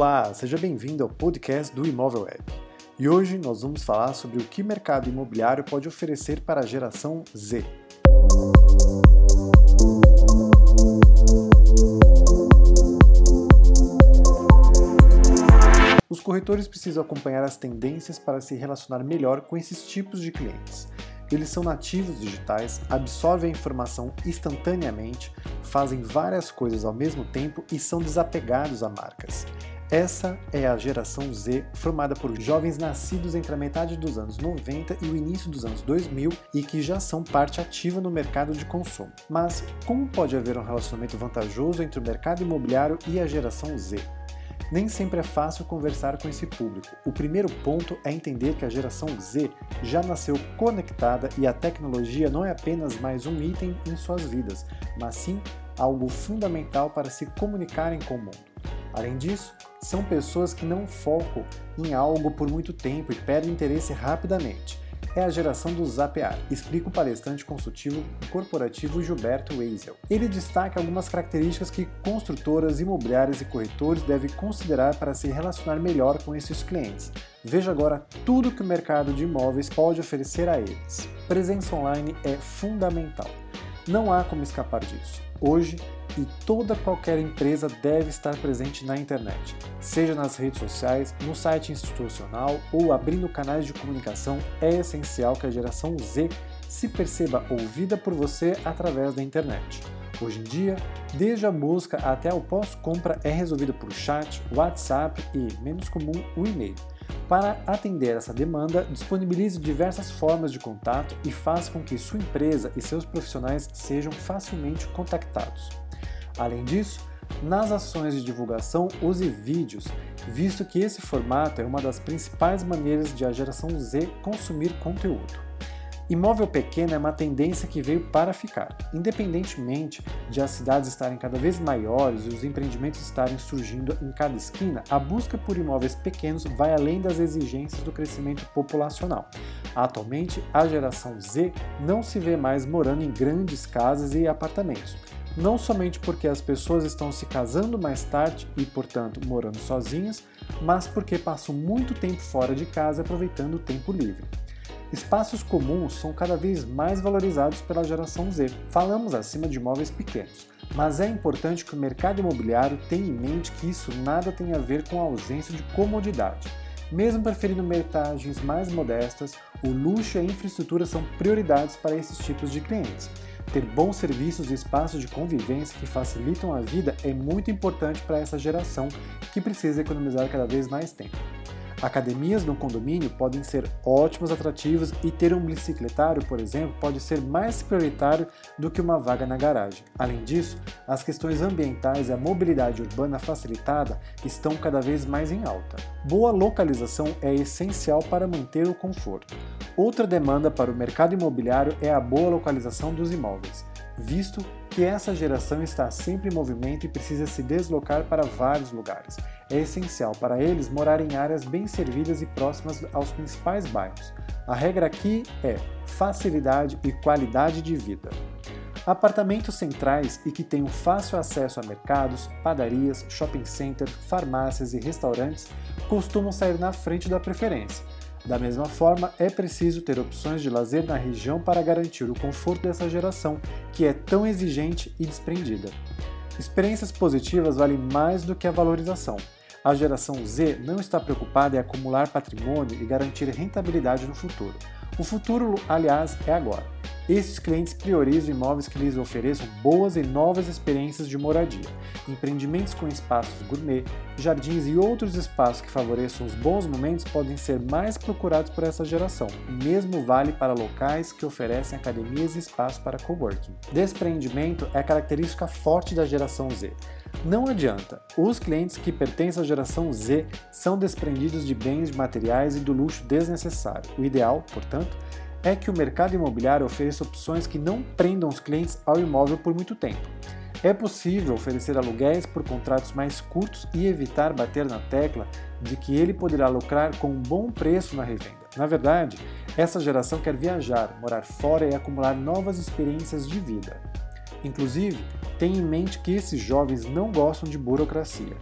Olá, seja bem-vindo ao podcast do Imóvel Web. E hoje nós vamos falar sobre o que mercado imobiliário pode oferecer para a geração Z. Os corretores precisam acompanhar as tendências para se relacionar melhor com esses tipos de clientes. Eles são nativos digitais, absorvem a informação instantaneamente, fazem várias coisas ao mesmo tempo e são desapegados a marcas. Essa é a geração Z, formada por jovens nascidos entre a metade dos anos 90 e o início dos anos 2000 e que já são parte ativa no mercado de consumo. Mas como pode haver um relacionamento vantajoso entre o mercado imobiliário e a geração Z? Nem sempre é fácil conversar com esse público. O primeiro ponto é entender que a geração Z já nasceu conectada e a tecnologia não é apenas mais um item em suas vidas, mas sim algo fundamental para se comunicarem com o mundo. Além disso, são pessoas que não focam em algo por muito tempo e perdem interesse rapidamente. É a geração do zapear, explica o palestrante consultivo corporativo Gilberto Weisel. Ele destaca algumas características que construtoras, imobiliárias e corretores devem considerar para se relacionar melhor com esses clientes. Veja agora tudo que o mercado de imóveis pode oferecer a eles. Presença online é fundamental. Não há como escapar disso. Hoje, e toda qualquer empresa deve estar presente na internet, seja nas redes sociais, no site institucional ou abrindo canais de comunicação. É essencial que a geração Z se perceba ouvida por você através da internet. Hoje em dia, desde a busca até o pós-compra é resolvido por chat, WhatsApp e, menos comum, o e-mail. Para atender essa demanda, disponibilize diversas formas de contato e faça com que sua empresa e seus profissionais sejam facilmente contactados. Além disso, nas ações de divulgação, use vídeos, visto que esse formato é uma das principais maneiras de a geração Z consumir conteúdo. Imóvel pequeno é uma tendência que veio para ficar. Independentemente de as cidades estarem cada vez maiores e os empreendimentos estarem surgindo em cada esquina, a busca por imóveis pequenos vai além das exigências do crescimento populacional. Atualmente, a geração Z não se vê mais morando em grandes casas e apartamentos não somente porque as pessoas estão se casando mais tarde e, portanto, morando sozinhas, mas porque passam muito tempo fora de casa aproveitando o tempo livre. Espaços comuns são cada vez mais valorizados pela geração Z. Falamos acima de imóveis pequenos, mas é importante que o mercado imobiliário tenha em mente que isso nada tem a ver com a ausência de comodidade. Mesmo preferindo metagens mais modestas, o luxo e a infraestrutura são prioridades para esses tipos de clientes. Ter bons serviços e espaços de convivência que facilitam a vida é muito importante para essa geração que precisa economizar cada vez mais tempo. Academias no condomínio podem ser ótimos atrativos e ter um bicicletário, por exemplo, pode ser mais prioritário do que uma vaga na garagem. Além disso, as questões ambientais e a mobilidade urbana facilitada estão cada vez mais em alta. Boa localização é essencial para manter o conforto. Outra demanda para o mercado imobiliário é a boa localização dos imóveis, visto que essa geração está sempre em movimento e precisa se deslocar para vários lugares. É essencial para eles morar em áreas bem servidas e próximas aos principais bairros. A regra aqui é facilidade e qualidade de vida. Apartamentos centrais e que tenham fácil acesso a mercados, padarias, shopping center, farmácias e restaurantes costumam sair na frente da preferência da mesma forma, é preciso ter opções de lazer na região para garantir o conforto dessa geração, que é tão exigente e desprendida. Experiências positivas valem mais do que a valorização. A geração Z não está preocupada em acumular patrimônio e garantir rentabilidade no futuro. O futuro, aliás, é agora. Esses clientes priorizam imóveis que lhes ofereçam boas e novas experiências de moradia, empreendimentos com espaços gourmet, jardins e outros espaços que favoreçam os bons momentos podem ser mais procurados por essa geração. O mesmo vale para locais que oferecem academias e espaços para coworking. Despreendimento é característica forte da geração Z. Não adianta, os clientes que pertencem à geração Z são desprendidos de bens materiais e do luxo desnecessário. O ideal, portanto, é que o mercado imobiliário ofereça opções que não prendam os clientes ao imóvel por muito tempo. É possível oferecer aluguéis por contratos mais curtos e evitar bater na tecla de que ele poderá lucrar com um bom preço na revenda. Na verdade, essa geração quer viajar, morar fora e acumular novas experiências de vida. Inclusive, tenha em mente que esses jovens não gostam de burocracia.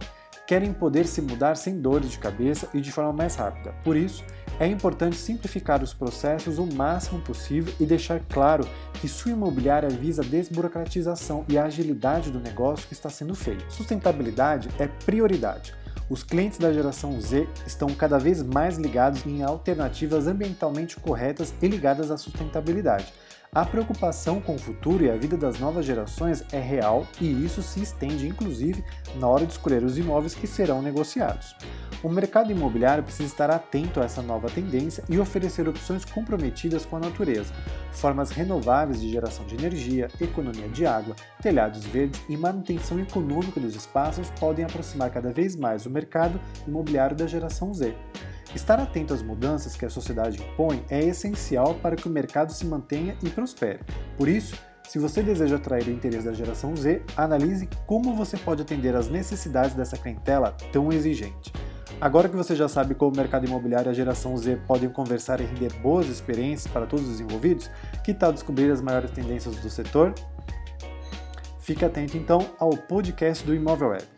Querem poder se mudar sem dores de cabeça e de forma mais rápida. Por isso, é importante simplificar os processos o máximo possível e deixar claro que sua imobiliária visa a desburocratização e a agilidade do negócio que está sendo feito. Sustentabilidade é prioridade. Os clientes da geração Z estão cada vez mais ligados em alternativas ambientalmente corretas e ligadas à sustentabilidade. A preocupação com o futuro e a vida das novas gerações é real e isso se estende inclusive na hora de escolher os imóveis que serão negociados. O mercado imobiliário precisa estar atento a essa nova tendência e oferecer opções comprometidas com a natureza, formas renováveis de geração de energia, economia de água, telhados verdes e manutenção econômica dos espaços podem aproximar cada vez mais o mercado imobiliário da geração Z. Estar atento às mudanças que a sociedade impõe é essencial para que o mercado se mantenha e prospere. Por isso, se você deseja atrair o interesse da geração Z, analise como você pode atender às necessidades dessa clientela tão exigente. Agora que você já sabe como o mercado imobiliário e a geração Z podem conversar e render boas experiências para todos os envolvidos, que tal descobrir as maiores tendências do setor? Fique atento então ao podcast do Imóvel Web.